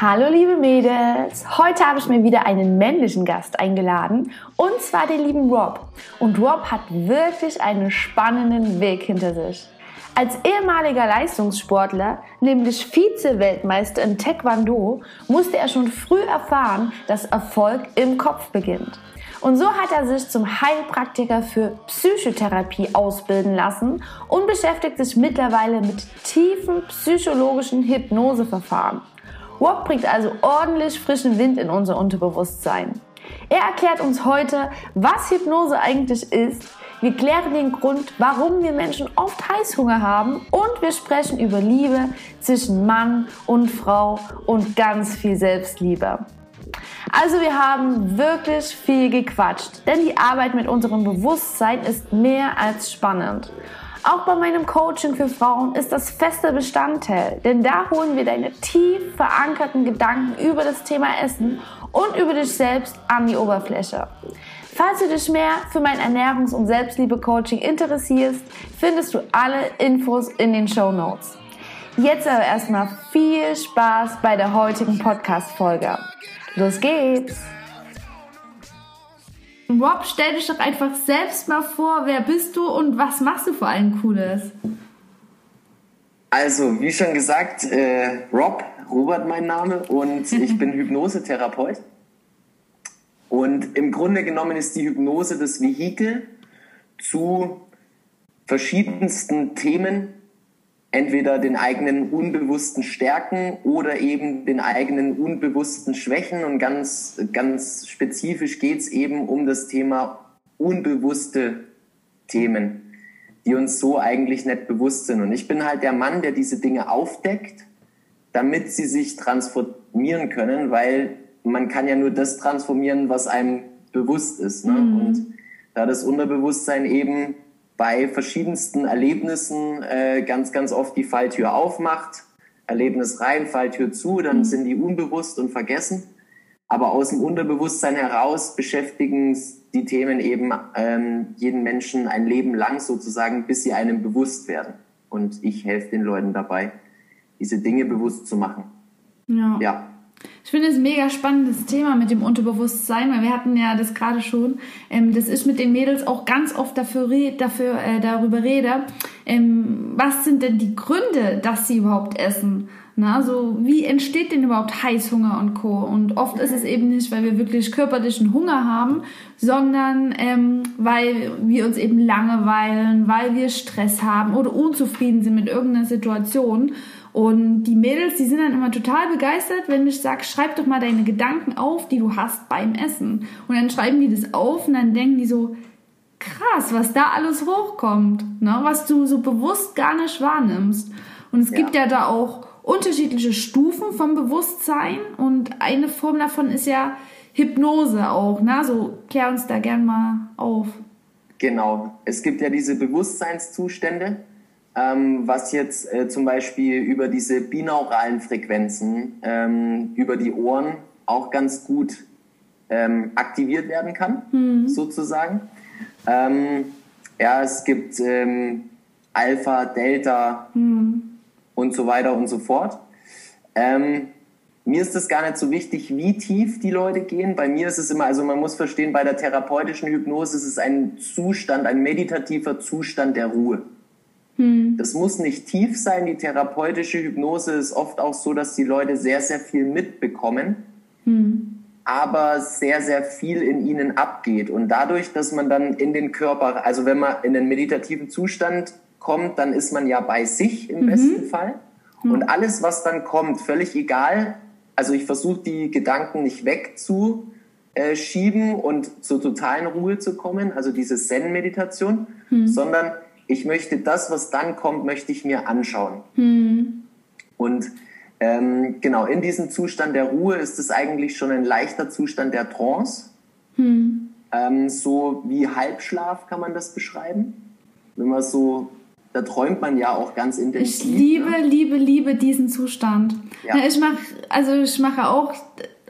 Hallo liebe Mädels, heute habe ich mir wieder einen männlichen Gast eingeladen und zwar den lieben Rob. Und Rob hat wirklich einen spannenden Weg hinter sich. Als ehemaliger Leistungssportler, nämlich Vize-Weltmeister in Taekwondo, musste er schon früh erfahren, dass Erfolg im Kopf beginnt. Und so hat er sich zum Heilpraktiker für Psychotherapie ausbilden lassen und beschäftigt sich mittlerweile mit tiefen psychologischen Hypnoseverfahren. Rob bringt also ordentlich frischen Wind in unser Unterbewusstsein. Er erklärt uns heute, was Hypnose eigentlich ist. Wir klären den Grund, warum wir Menschen oft Heißhunger haben und wir sprechen über Liebe zwischen Mann und Frau und ganz viel Selbstliebe. Also wir haben wirklich viel gequatscht, denn die Arbeit mit unserem Bewusstsein ist mehr als spannend. Auch bei meinem Coaching für Frauen ist das fester Bestandteil, denn da holen wir deine tief verankerten Gedanken über das Thema Essen und über dich selbst an die Oberfläche. Falls du dich mehr für mein Ernährungs- und Selbstliebe-Coaching interessierst, findest du alle Infos in den Show Notes. Jetzt aber erstmal viel Spaß bei der heutigen Podcast-Folge. Los geht's! Rob, stell dich doch einfach selbst mal vor, wer bist du und was machst du vor allem Cooles? Also, wie schon gesagt, äh, Rob, Robert mein Name und ich bin Hypnosetherapeut. Und im Grunde genommen ist die Hypnose das Vehikel zu verschiedensten Themen, entweder den eigenen unbewussten Stärken oder eben den eigenen unbewussten Schwächen. Und ganz, ganz spezifisch geht es eben um das Thema unbewusste Themen, die uns so eigentlich nicht bewusst sind. Und ich bin halt der Mann, der diese Dinge aufdeckt, damit sie sich transformieren können, weil man kann ja nur das transformieren, was einem bewusst ist. Ne? Mhm. Und da das Unterbewusstsein eben bei verschiedensten Erlebnissen äh, ganz, ganz oft die Falltür aufmacht, Erlebnis rein, Falltür zu, dann mhm. sind die unbewusst und vergessen. Aber aus dem Unterbewusstsein heraus beschäftigen die Themen eben ähm, jeden Menschen ein Leben lang sozusagen, bis sie einem bewusst werden. Und ich helfe den Leuten dabei, diese Dinge bewusst zu machen. Ja. ja. Ich finde es ein mega spannendes Thema mit dem Unterbewusstsein, weil wir hatten ja das gerade schon. Ähm, das ist mit den Mädels auch ganz oft dafür, dafür äh, darüber rede. Ähm, was sind denn die Gründe, dass sie überhaupt essen? Na, so wie entsteht denn überhaupt Heißhunger und Co. Und oft ist es eben nicht, weil wir wirklich körperlichen Hunger haben, sondern ähm, weil wir uns eben langeweilen, weil wir Stress haben oder unzufrieden sind mit irgendeiner Situation. Und die Mädels, die sind dann immer total begeistert, wenn ich sage, schreib doch mal deine Gedanken auf, die du hast beim Essen. Und dann schreiben die das auf und dann denken die so, krass, was da alles hochkommt, ne? was du so bewusst gar nicht wahrnimmst. Und es ja. gibt ja da auch unterschiedliche Stufen vom Bewusstsein und eine Form davon ist ja Hypnose auch. Ne? So klär uns da gern mal auf. Genau, es gibt ja diese Bewusstseinszustände ähm, was jetzt äh, zum Beispiel über diese binauralen Frequenzen ähm, über die Ohren auch ganz gut ähm, aktiviert werden kann, mhm. sozusagen. Ähm, ja, es gibt ähm, Alpha, Delta mhm. und so weiter und so fort. Ähm, mir ist es gar nicht so wichtig, wie tief die Leute gehen. Bei mir ist es immer, also man muss verstehen, bei der therapeutischen Hypnose ist es ein Zustand, ein meditativer Zustand der Ruhe. Hm. Das muss nicht tief sein. Die therapeutische Hypnose ist oft auch so, dass die Leute sehr, sehr viel mitbekommen, hm. aber sehr, sehr viel in ihnen abgeht. Und dadurch, dass man dann in den Körper, also wenn man in den meditativen Zustand kommt, dann ist man ja bei sich im mhm. besten Fall. Mhm. Und alles, was dann kommt, völlig egal. Also ich versuche die Gedanken nicht wegzuschieben und zur totalen Ruhe zu kommen, also diese Zen-Meditation, mhm. sondern ich möchte das, was dann kommt, möchte ich mir anschauen. Hm. Und ähm, genau, in diesem Zustand der Ruhe ist es eigentlich schon ein leichter Zustand der Trance. Hm. Ähm, so wie Halbschlaf kann man das beschreiben. Wenn man so, da träumt man ja auch ganz intensiv. Ich liebe, ne? liebe, liebe diesen Zustand. Ja. Ich mache, also ich mache auch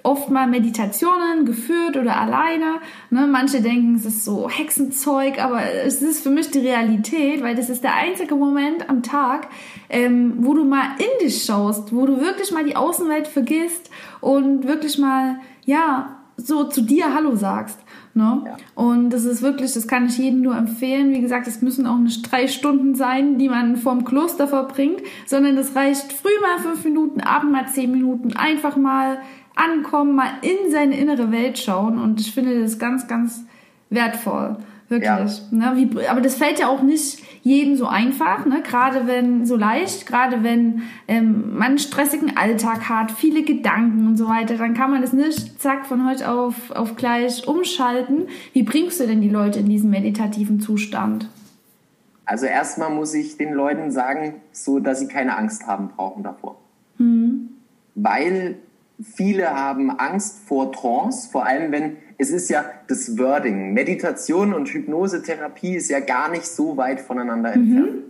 oft mal Meditationen geführt oder alleine. Ne? Manche denken, es ist so Hexenzeug, aber es ist für mich die Realität, weil das ist der einzige Moment am Tag, ähm, wo du mal in dich schaust, wo du wirklich mal die Außenwelt vergisst und wirklich mal, ja, so zu dir Hallo sagst. Ne? Ja. Und das ist wirklich, das kann ich jedem nur empfehlen. Wie gesagt, es müssen auch nicht drei Stunden sein, die man vorm Kloster verbringt, sondern es reicht früh mal fünf Minuten, abend mal zehn Minuten, einfach mal ankommen, mal in seine innere Welt schauen. Und ich finde das ganz, ganz wertvoll. Wirklich. Ja. Ne? Wie, aber das fällt ja auch nicht jedem so einfach, ne? gerade wenn so leicht, gerade wenn ähm, man einen stressigen Alltag hat, viele Gedanken und so weiter, dann kann man das nicht zack von heute auf, auf gleich umschalten. Wie bringst du denn die Leute in diesen meditativen Zustand? Also erstmal muss ich den Leuten sagen, so dass sie keine Angst haben brauchen davor. Mhm. Weil viele haben Angst vor Trance, vor allem wenn es ist ja das Wording. Meditation und Hypnosetherapie ist ja gar nicht so weit voneinander mhm. entfernt.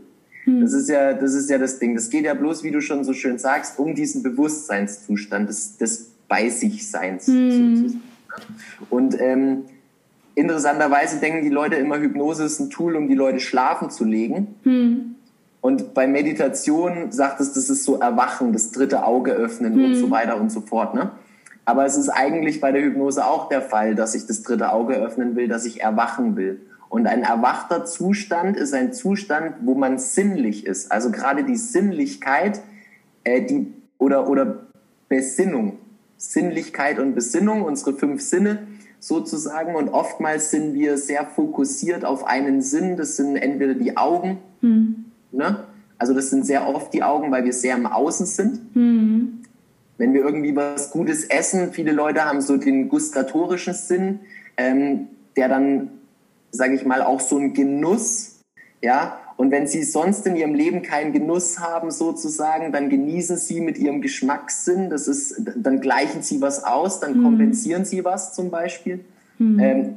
Mhm. Das ist ja, das ist ja das Ding. Das geht ja bloß, wie du schon so schön sagst, um diesen Bewusstseinszustand des, des bei sich Seins. Mhm. Und ähm, interessanterweise denken die Leute immer, Hypnose ist ein Tool, um die Leute schlafen zu legen. Mhm. Und bei Meditation sagt es, das ist so Erwachen, das dritte Auge öffnen und so weiter und so fort. Ne? Aber es ist eigentlich bei der Hypnose auch der Fall, dass ich das dritte Auge öffnen will, dass ich erwachen will. Und ein erwachter Zustand ist ein Zustand, wo man sinnlich ist. Also gerade die Sinnlichkeit, äh, die oder oder Besinnung, Sinnlichkeit und Besinnung, unsere fünf Sinne sozusagen. Und oftmals sind wir sehr fokussiert auf einen Sinn. Das sind entweder die Augen, hm. Ne? Also das sind sehr oft die Augen, weil wir sehr im Außen sind. Hm wenn wir irgendwie was Gutes essen, viele Leute haben so den gustatorischen Sinn, ähm, der dann, sage ich mal, auch so ein Genuss, ja. Und wenn sie sonst in ihrem Leben keinen Genuss haben, sozusagen, dann genießen sie mit ihrem Geschmackssinn. Das ist, dann gleichen sie was aus, dann mhm. kompensieren sie was zum Beispiel. Mhm. Ähm,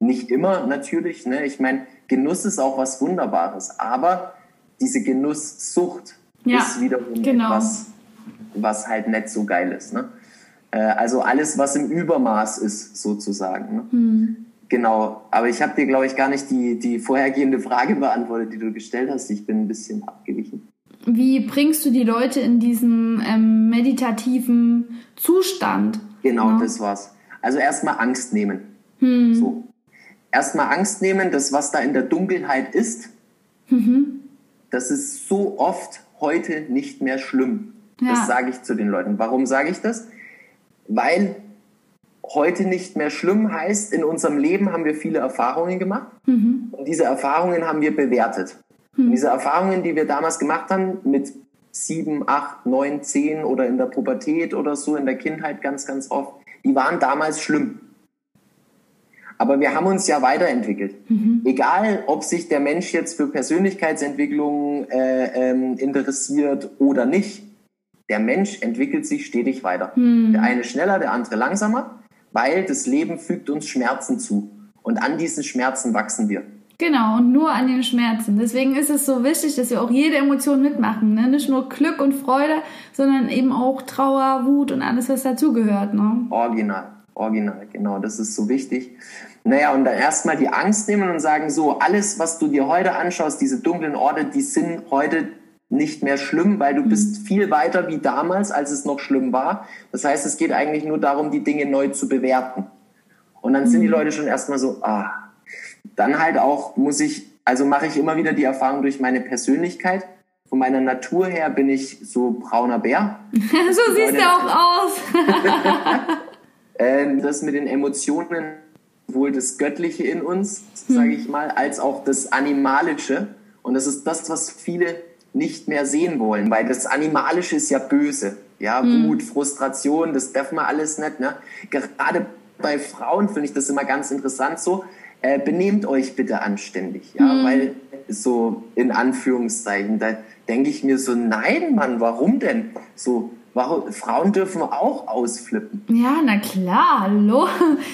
nicht immer natürlich. Ne? Ich meine, Genuss ist auch was Wunderbares, aber diese Genusssucht ja, ist wiederum genau. etwas was halt nicht so geil ist. Ne? Äh, also alles, was im Übermaß ist, sozusagen. Ne? Mhm. Genau, aber ich habe dir, glaube ich, gar nicht die, die vorhergehende Frage beantwortet, die du gestellt hast. Ich bin ein bisschen abgewichen. Wie bringst du die Leute in diesen ähm, meditativen Zustand? Genau, ja. das war's. Also erstmal Angst nehmen. Hm. So. Erstmal Angst nehmen, das, was da in der Dunkelheit ist, mhm. Das ist so oft heute nicht mehr schlimm. Ja. Das sage ich zu den Leuten. Warum sage ich das? Weil heute nicht mehr schlimm heißt, in unserem Leben haben wir viele Erfahrungen gemacht mhm. und diese Erfahrungen haben wir bewertet. Mhm. Und diese Erfahrungen, die wir damals gemacht haben, mit sieben, acht, neun, zehn oder in der Pubertät oder so, in der Kindheit ganz, ganz oft, die waren damals schlimm. Aber wir haben uns ja weiterentwickelt. Mhm. Egal, ob sich der Mensch jetzt für Persönlichkeitsentwicklung äh, ähm, interessiert oder nicht der Mensch entwickelt sich stetig weiter. Hm. Der eine schneller, der andere langsamer, weil das Leben fügt uns Schmerzen zu. Und an diesen Schmerzen wachsen wir. Genau, und nur an den Schmerzen. Deswegen ist es so wichtig, dass wir auch jede Emotion mitmachen. Ne? Nicht nur Glück und Freude, sondern eben auch Trauer, Wut und alles, was dazugehört. Ne? Original, original, genau. Das ist so wichtig. Naja, und dann erstmal die Angst nehmen und sagen, so, alles, was du dir heute anschaust, diese dunklen Orte, die sind heute nicht mehr schlimm, weil du bist mhm. viel weiter wie damals, als es noch schlimm war. Das heißt, es geht eigentlich nur darum, die Dinge neu zu bewerten. Und dann sind die mhm. Leute schon erstmal so, ah. Dann halt auch muss ich, also mache ich immer wieder die Erfahrung durch meine Persönlichkeit. Von meiner Natur her bin ich so brauner Bär. so siehst du auch aus. Ähm, das mit den Emotionen, sowohl das Göttliche in uns, sage ich mal, als auch das Animalische. Und das ist das, was viele nicht mehr sehen wollen, weil das Animalische ist ja böse. Ja, mhm. Wut, Frustration, das darf man alles nicht. Ne? Gerade bei Frauen finde ich das immer ganz interessant so. Äh, benehmt euch bitte anständig, ja, mhm. weil so in Anführungszeichen, da denke ich mir so, nein, Mann, warum denn? So, Warum, Frauen dürfen auch ausflippen. Ja, na klar, hallo.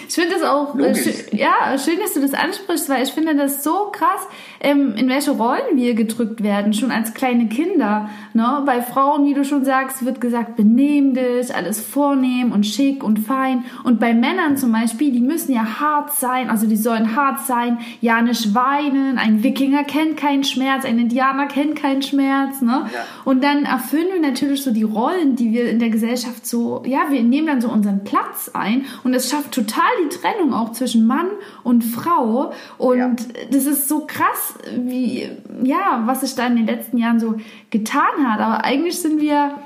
Ich finde das auch äh, schön, ja, schön, dass du das ansprichst, weil ich finde das so krass, ähm, in welche Rollen wir gedrückt werden, schon als kleine Kinder. Ne? Bei Frauen, wie du schon sagst, wird gesagt, benehm dich, alles vornehm und schick und fein. Und bei Männern zum Beispiel, die müssen ja hart sein, also die sollen hart sein, ja nicht weinen, ein Wikinger kennt keinen Schmerz, ein Indianer kennt keinen Schmerz. Ne? Ja. Und dann erfüllen wir natürlich so die Rollen, die wir in der Gesellschaft so, ja, wir nehmen dann so unseren Platz ein und es schafft total die Trennung auch zwischen Mann und Frau. Und ja. das ist so krass, wie, ja, was sich da in den letzten Jahren so getan hat. Aber eigentlich sind wir,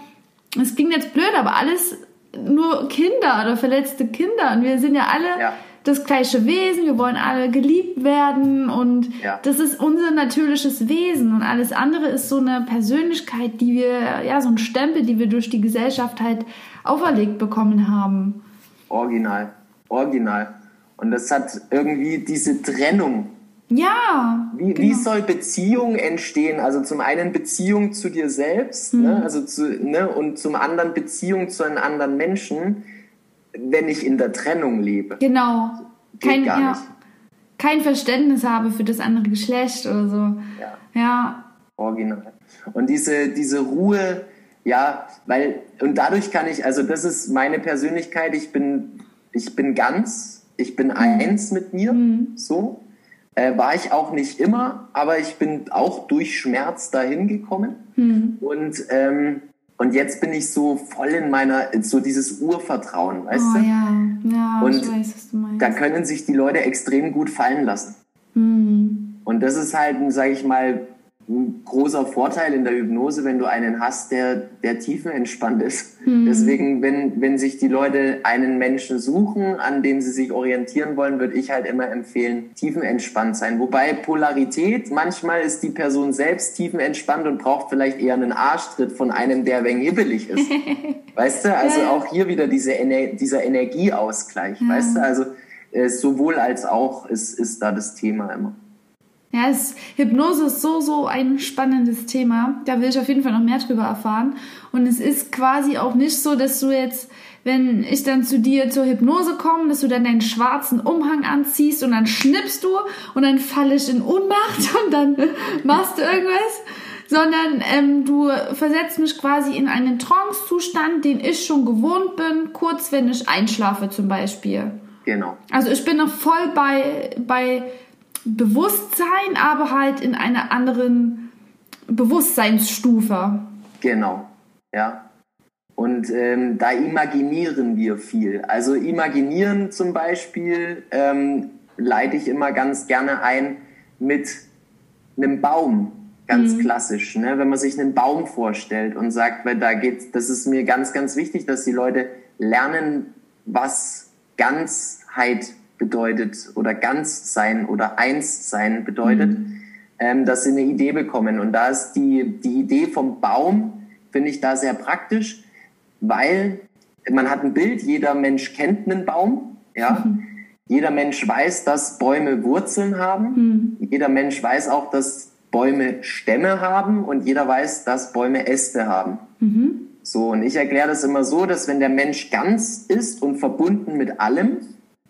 es klingt jetzt blöd, aber alles nur Kinder oder verletzte Kinder. Und wir sind ja alle ja. Das gleiche Wesen, wir wollen alle geliebt werden und ja. das ist unser natürliches Wesen. Und alles andere ist so eine Persönlichkeit, die wir, ja, so ein Stempel, die wir durch die Gesellschaft halt auferlegt bekommen haben. Original. Original. Und das hat irgendwie diese Trennung ja. Wie, genau. wie soll Beziehung entstehen? Also zum einen Beziehung zu dir selbst, mhm. ne? also zu, ne? und zum anderen Beziehung zu einem anderen Menschen, wenn ich in der Trennung lebe. Genau. Geht kein, gar ja, nicht. kein Verständnis habe für das andere Geschlecht oder so. Ja. ja. Original. Und diese, diese Ruhe, ja, weil, und dadurch kann ich, also das ist meine Persönlichkeit, ich bin, ich bin ganz, ich bin mhm. eins mit mir, mhm. so. Äh, war ich auch nicht immer, aber ich bin auch durch Schmerz dahin gekommen. Mhm. Und, ähm, und jetzt bin ich so voll in meiner, so dieses Urvertrauen, weißt oh, du? Ja, ja, und ich weiß, was du meinst. Da können sich die Leute extrem gut fallen lassen. Mhm. Und das ist halt, sage ich mal, ein großer Vorteil in der Hypnose, wenn du einen hast, der, der tiefenentspannt ist. Mhm. Deswegen, wenn, wenn sich die Leute einen Menschen suchen, an dem sie sich orientieren wollen, würde ich halt immer empfehlen, tiefenentspannt sein. Wobei Polarität, manchmal ist die Person selbst tiefenentspannt und braucht vielleicht eher einen Arschtritt von einem, der ein hibbelig ist. weißt du? Also auch hier wieder diese Ener dieser Energieausgleich. Ja. Weißt du? Also äh, sowohl als auch ist, ist da das Thema immer. Ja, es, Hypnose ist so, so ein spannendes Thema. Da will ich auf jeden Fall noch mehr drüber erfahren. Und es ist quasi auch nicht so, dass du jetzt, wenn ich dann zu dir zur Hypnose komme, dass du dann deinen schwarzen Umhang anziehst und dann schnippst du und dann falle ich in Ohnmacht und dann machst du irgendwas. Sondern ähm, du versetzt mich quasi in einen Trance-Zustand, den ich schon gewohnt bin, kurz wenn ich einschlafe zum Beispiel. Genau. Also ich bin noch voll bei, bei Bewusstsein, aber halt in einer anderen Bewusstseinsstufe. Genau, ja. Und ähm, da imaginieren wir viel. Also imaginieren zum Beispiel ähm, leite ich immer ganz gerne ein mit einem Baum, ganz mhm. klassisch. Ne? Wenn man sich einen Baum vorstellt und sagt, weil da geht, das ist mir ganz, ganz wichtig, dass die Leute lernen, was Ganzheit bedeutet oder ganz sein oder eins sein bedeutet, mhm. ähm, dass sie eine Idee bekommen. Und da ist die, die Idee vom Baum, finde ich da sehr praktisch, weil man hat ein Bild, jeder Mensch kennt einen Baum, ja. Mhm. Jeder Mensch weiß, dass Bäume Wurzeln haben. Mhm. Jeder Mensch weiß auch, dass Bäume Stämme haben und jeder weiß, dass Bäume Äste haben. Mhm. So, und ich erkläre das immer so, dass wenn der Mensch ganz ist und verbunden mit allem,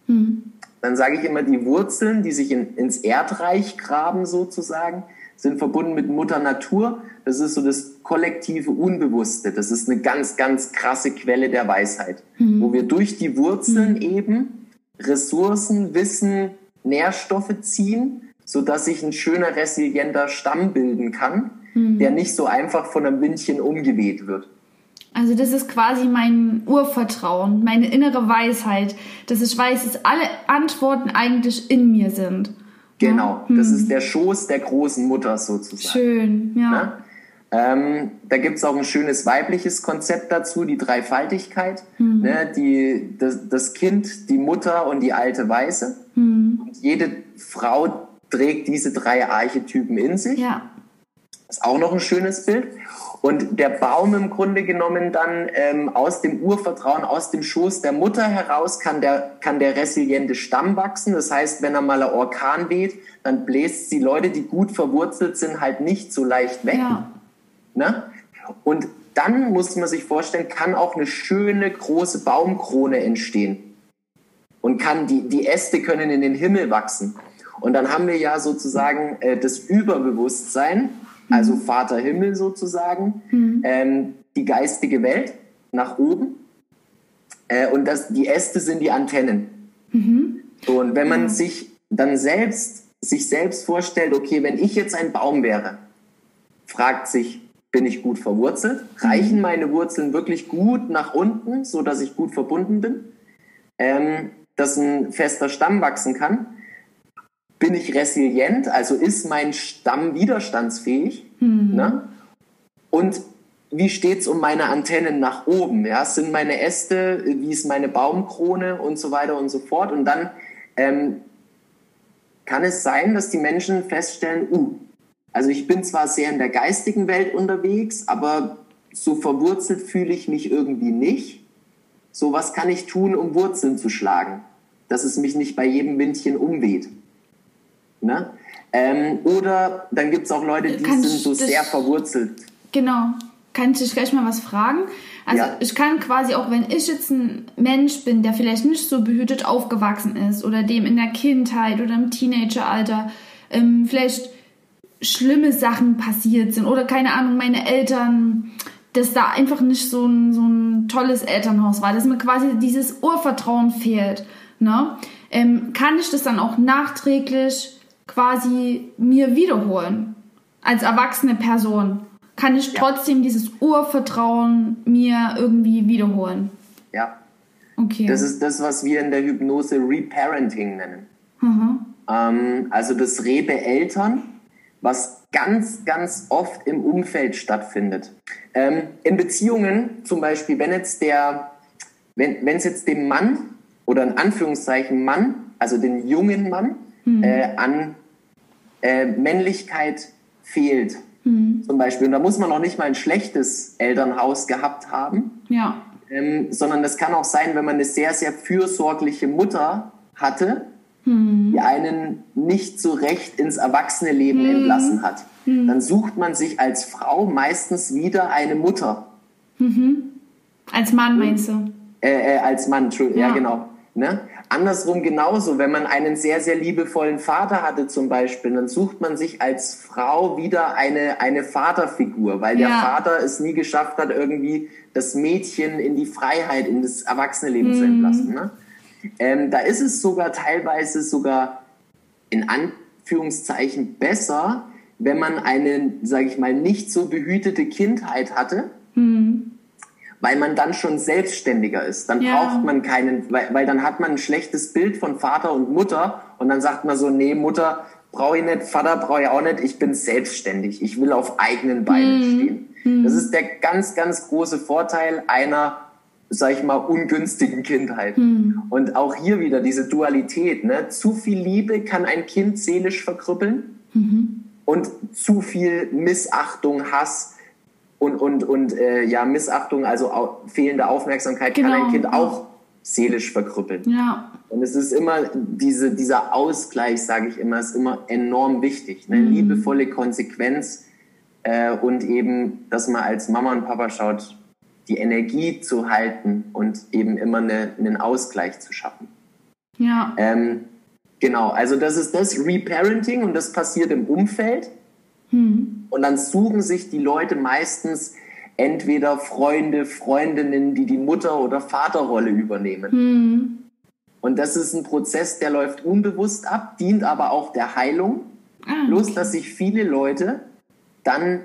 mhm dann sage ich immer, die Wurzeln, die sich in, ins Erdreich graben sozusagen, sind verbunden mit Mutter Natur. Das ist so das kollektive Unbewusste. Das ist eine ganz, ganz krasse Quelle der Weisheit, mhm. wo wir durch die Wurzeln mhm. eben Ressourcen, Wissen, Nährstoffe ziehen, so dass sich ein schöner, resilienter Stamm bilden kann, mhm. der nicht so einfach von einem Windchen umgeweht wird. Also das ist quasi mein Urvertrauen, meine innere Weisheit, dass ich weiß, dass alle Antworten eigentlich in mir sind. Genau, ja? das hm. ist der Schoß der großen Mutter sozusagen. Schön, ja. Ne? Ähm, da gibt's auch ein schönes weibliches Konzept dazu, die Dreifaltigkeit. Mhm. Ne? Die, das, das, Kind, die Mutter und die alte Weiße. Mhm. Und jede Frau trägt diese drei Archetypen in sich. Ja. Ist auch noch ein schönes Bild. Und der Baum im Grunde genommen dann ähm, aus dem Urvertrauen, aus dem Schoß der Mutter heraus kann der, kann der resiliente Stamm wachsen. Das heißt, wenn er mal ein Orkan weht, dann bläst die Leute, die gut verwurzelt sind, halt nicht so leicht weg. Ja. Ne? Und dann muss man sich vorstellen, kann auch eine schöne große Baumkrone entstehen. Und kann die, die Äste können in den Himmel wachsen. Und dann haben wir ja sozusagen äh, das Überbewusstsein, also mhm. Vater Himmel sozusagen, mhm. ähm, die geistige Welt nach oben. Äh, und das, die Äste sind die Antennen. Mhm. Und wenn man sich dann selbst, sich selbst vorstellt, okay, wenn ich jetzt ein Baum wäre, fragt sich, bin ich gut verwurzelt? Reichen mhm. meine Wurzeln wirklich gut nach unten, so dass ich gut verbunden bin? Ähm, dass ein fester Stamm wachsen kann? Bin ich resilient? Also ist mein Stamm widerstandsfähig? Mhm. Ne? Und wie steht's um meine Antennen nach oben? Ja, sind meine Äste, wie ist meine Baumkrone und so weiter und so fort? Und dann ähm, kann es sein, dass die Menschen feststellen, uh, also ich bin zwar sehr in der geistigen Welt unterwegs, aber so verwurzelt fühle ich mich irgendwie nicht. So was kann ich tun, um Wurzeln zu schlagen, dass es mich nicht bei jedem Windchen umweht. Ne? Ähm, oder dann gibt es auch Leute, die kann sind so sehr verwurzelt. Genau. Kann ich dich gleich mal was fragen? Also ja. ich kann quasi auch, wenn ich jetzt ein Mensch bin, der vielleicht nicht so behütet aufgewachsen ist oder dem in der Kindheit oder im Teenageralter ähm, vielleicht schlimme Sachen passiert sind oder keine Ahnung, meine Eltern, dass da einfach nicht so ein, so ein tolles Elternhaus war, dass mir quasi dieses Urvertrauen fehlt, ne? Ähm, kann ich das dann auch nachträglich quasi mir wiederholen als erwachsene Person? Kann ich ja. trotzdem dieses Urvertrauen mir irgendwie wiederholen? Ja. Okay. Das ist das, was wir in der Hypnose Reparenting nennen. Mhm. Ähm, also das Rebe-Eltern was ganz, ganz oft im Umfeld stattfindet. Ähm, in Beziehungen zum Beispiel, wenn jetzt der, wenn es jetzt dem Mann oder in Anführungszeichen Mann, also den jungen Mann, mhm. äh, an äh, Männlichkeit fehlt, mhm. zum Beispiel, und da muss man noch nicht mal ein schlechtes Elternhaus gehabt haben, ja. ähm, sondern das kann auch sein, wenn man eine sehr, sehr fürsorgliche Mutter hatte, hm. die einen nicht so recht ins erwachsene Leben hm. entlassen hat. Hm. Dann sucht man sich als Frau meistens wieder eine Mutter. Mhm. Als Mann meinst du? Äh, äh, als Mann, ja, ja genau. Ne? Andersrum genauso, wenn man einen sehr, sehr liebevollen Vater hatte zum Beispiel, dann sucht man sich als Frau wieder eine, eine Vaterfigur, weil ja. der Vater es nie geschafft hat, irgendwie das Mädchen in die Freiheit, in das Erwachsenenleben mhm. zu entlassen. Ne? Ähm, da ist es sogar teilweise sogar in Anführungszeichen besser, wenn man eine, sage ich mal, nicht so behütete Kindheit hatte, mhm. Weil man dann schon selbstständiger ist. Dann ja. braucht man keinen, weil, weil dann hat man ein schlechtes Bild von Vater und Mutter und dann sagt man so, nee, Mutter brauche ich nicht, Vater brauche ich auch nicht, ich bin selbstständig, ich will auf eigenen Beinen mhm. stehen. Mhm. Das ist der ganz, ganz große Vorteil einer sag ich mal, ungünstigen Kindheit. Mhm. Und auch hier wieder diese Dualität. Ne? Zu viel Liebe kann ein Kind seelisch verkrüppeln mhm. und zu viel Missachtung, Hass und, und, und äh, ja, Missachtung, also au fehlende Aufmerksamkeit genau. kann ein genau. Kind auch seelisch verkrüppeln. Ja. Und es ist immer diese, dieser Ausgleich, sage ich immer, ist immer enorm wichtig. Ne? Mhm. Liebevolle Konsequenz äh, und eben, dass man als Mama und Papa schaut, die Energie zu halten und eben immer eine, einen Ausgleich zu schaffen. Ja. Ähm, genau, also das ist das Reparenting und das passiert im Umfeld. Hm. Und dann suchen sich die Leute meistens entweder Freunde, Freundinnen, die die Mutter- oder Vaterrolle übernehmen. Hm. Und das ist ein Prozess, der läuft unbewusst ab, dient aber auch der Heilung. Ah, okay. Bloß, dass sich viele Leute dann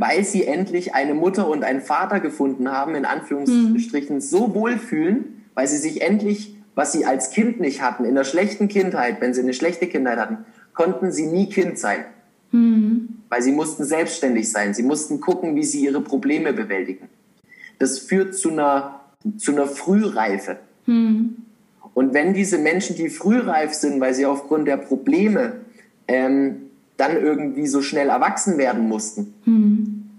weil sie endlich eine Mutter und einen Vater gefunden haben, in Anführungsstrichen, hm. so wohlfühlen, weil sie sich endlich, was sie als Kind nicht hatten, in der schlechten Kindheit, wenn sie eine schlechte Kindheit hatten, konnten sie nie Kind sein. Hm. Weil sie mussten selbstständig sein. Sie mussten gucken, wie sie ihre Probleme bewältigen. Das führt zu einer, zu einer Frühreife. Hm. Und wenn diese Menschen, die frühreif sind, weil sie aufgrund der Probleme ähm, dann irgendwie so schnell erwachsen werden mussten, mhm.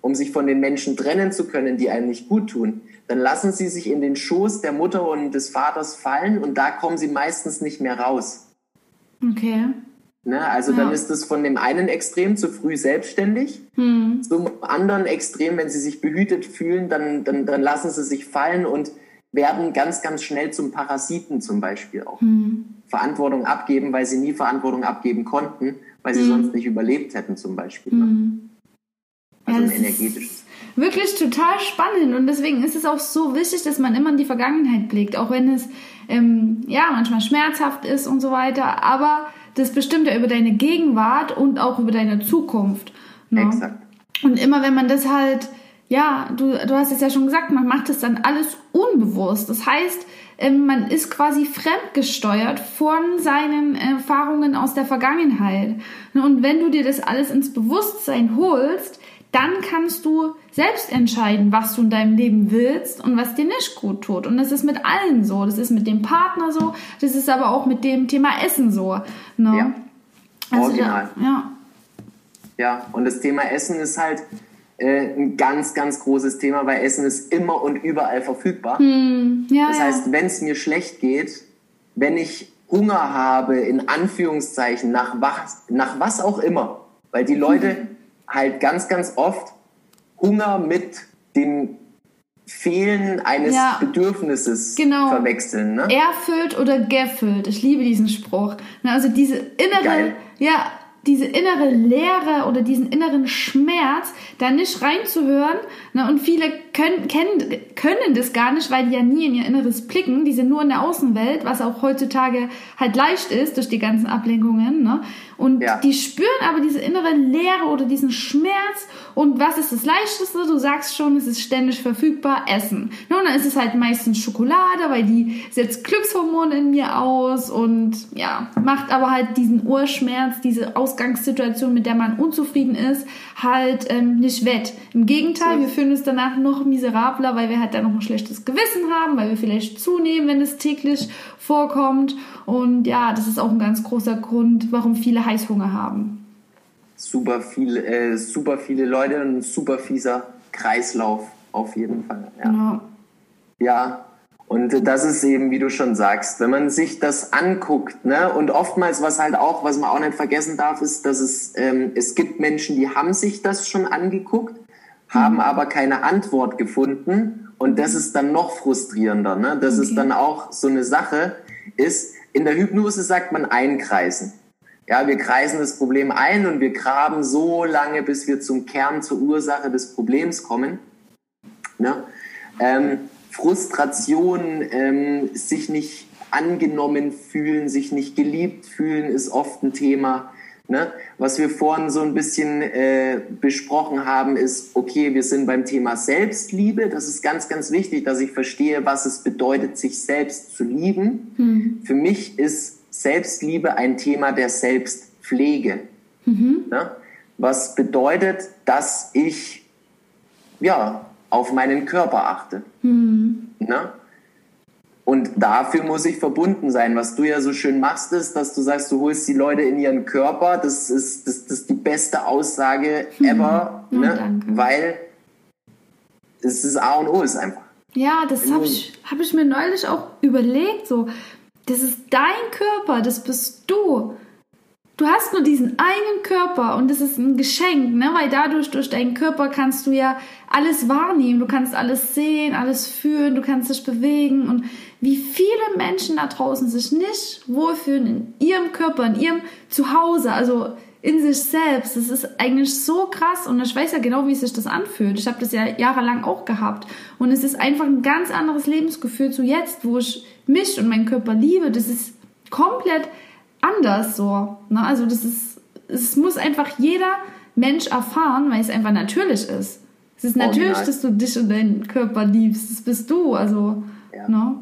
um sich von den Menschen trennen zu können, die einem nicht gut tun, dann lassen sie sich in den Schoß der Mutter und des Vaters fallen und da kommen sie meistens nicht mehr raus. Okay. Ne? Also ja. dann ist es von dem einen Extrem zu früh selbstständig, hm. zum anderen Extrem, wenn sie sich behütet fühlen, dann, dann, dann lassen sie sich fallen und werden ganz, ganz schnell zum Parasiten zum Beispiel auch. Hm. Verantwortung abgeben, weil sie nie Verantwortung abgeben konnten, weil sie hm. sonst nicht überlebt hätten zum Beispiel. Ne? Hm. Also ja, ein energetisches. Wirklich total spannend und deswegen ist es auch so wichtig, dass man immer in die Vergangenheit blickt, auch wenn es ähm, ja manchmal schmerzhaft ist und so weiter. Aber das bestimmt ja über deine Gegenwart und auch über deine Zukunft. Ne? Exakt. Und immer wenn man das halt, ja, du, du hast es ja schon gesagt, man macht das dann alles unbewusst. Das heißt, ähm, man ist quasi fremdgesteuert von seinen Erfahrungen aus der Vergangenheit. Und wenn du dir das alles ins Bewusstsein holst, dann kannst du selbst entscheiden, was du in deinem Leben willst und was dir nicht gut tut. Und das ist mit allen so. Das ist mit dem Partner so. Das ist aber auch mit dem Thema Essen so. Ne? Ja. Also, Original. Ja. Ja, und das Thema Essen ist halt äh, ein ganz, ganz großes Thema, weil Essen ist immer und überall verfügbar. Hm. Ja, das heißt, wenn es mir schlecht geht, wenn ich Hunger habe, in Anführungszeichen, nach was, nach was auch immer, weil die Leute hm. Halt ganz, ganz oft Hunger mit dem Fehlen eines ja, Bedürfnisses genau. verwechseln. Ne? Erfüllt oder gefüllt. Ich liebe diesen Spruch. Also diese innere, Geil. ja, diese innere Leere oder diesen inneren Schmerz da nicht reinzuhören. Ne? Und viele können, kennen, können das gar nicht, weil die ja nie in ihr Inneres blicken. Die sind nur in der Außenwelt, was auch heutzutage halt leicht ist durch die ganzen Ablenkungen. Ne? Und ja. die spüren aber diese innere Leere oder diesen Schmerz. Und was ist das Leichteste? Du sagst schon, es ist ständig verfügbar, Essen. Und dann ist es halt meistens Schokolade, weil die setzt Glückshormone in mir aus und ja, macht aber halt diesen Urschmerz, diese Ausgangssituation, mit der man unzufrieden ist, halt ähm, nicht wett. Im Gegenteil, so. wir fühlen uns danach noch miserabler, weil wir halt dann noch ein schlechtes Gewissen haben, weil wir vielleicht zunehmen, wenn es täglich vorkommt. Und ja, das ist auch ein ganz großer Grund, warum viele Heißhunger haben. Super, viel, äh, super viele Leute und ein super fieser Kreislauf auf jeden Fall. Ja. Genau. ja, und das ist eben, wie du schon sagst, wenn man sich das anguckt, ne, und oftmals, was halt auch, was man auch nicht vergessen darf, ist, dass es, ähm, es gibt Menschen, die haben sich das schon angeguckt, haben mhm. aber keine Antwort gefunden. Und das ist dann noch frustrierender, ne? Das okay. ist dann auch so eine Sache, ist, in der Hypnose sagt man einkreisen. Ja, wir kreisen das Problem ein und wir graben so lange, bis wir zum Kern, zur Ursache des Problems kommen. Ne? Ähm, Frustration, ähm, sich nicht angenommen fühlen, sich nicht geliebt fühlen, ist oft ein Thema. Ne? Was wir vorhin so ein bisschen äh, besprochen haben, ist, okay, wir sind beim Thema Selbstliebe. Das ist ganz, ganz wichtig, dass ich verstehe, was es bedeutet, sich selbst zu lieben. Mhm. Für mich ist Selbstliebe ein Thema der Selbstpflege. Mhm. Ne? Was bedeutet, dass ich ja, auf meinen Körper achte. Mhm. Ne? Und dafür muss ich verbunden sein. Was du ja so schön machst, ist, dass du sagst, du holst die Leute in ihren Körper. Das ist, das, das ist die beste Aussage ever, mhm. ne? weil es ist A und O ist einfach. Ja, das habe ich, hab ich mir neulich auch überlegt. So, das ist dein Körper, das bist du. Du hast nur diesen einen Körper und das ist ein Geschenk, ne? weil dadurch, durch deinen Körper kannst du ja alles wahrnehmen, du kannst alles sehen, alles fühlen, du kannst dich bewegen und wie viele Menschen da draußen sich nicht wohlfühlen in ihrem Körper, in ihrem Zuhause, also in sich selbst. Das ist eigentlich so krass und ich weiß ja genau, wie sich das anfühlt. Ich habe das ja jahrelang auch gehabt und es ist einfach ein ganz anderes Lebensgefühl zu jetzt, wo ich mich und meinen Körper liebe. Das ist komplett anders so. Ne? Also das ist, es muss einfach jeder Mensch erfahren, weil es einfach natürlich ist. Es ist natürlich, Original. dass du dich und deinen Körper liebst. Das bist du. Also, ja. ne?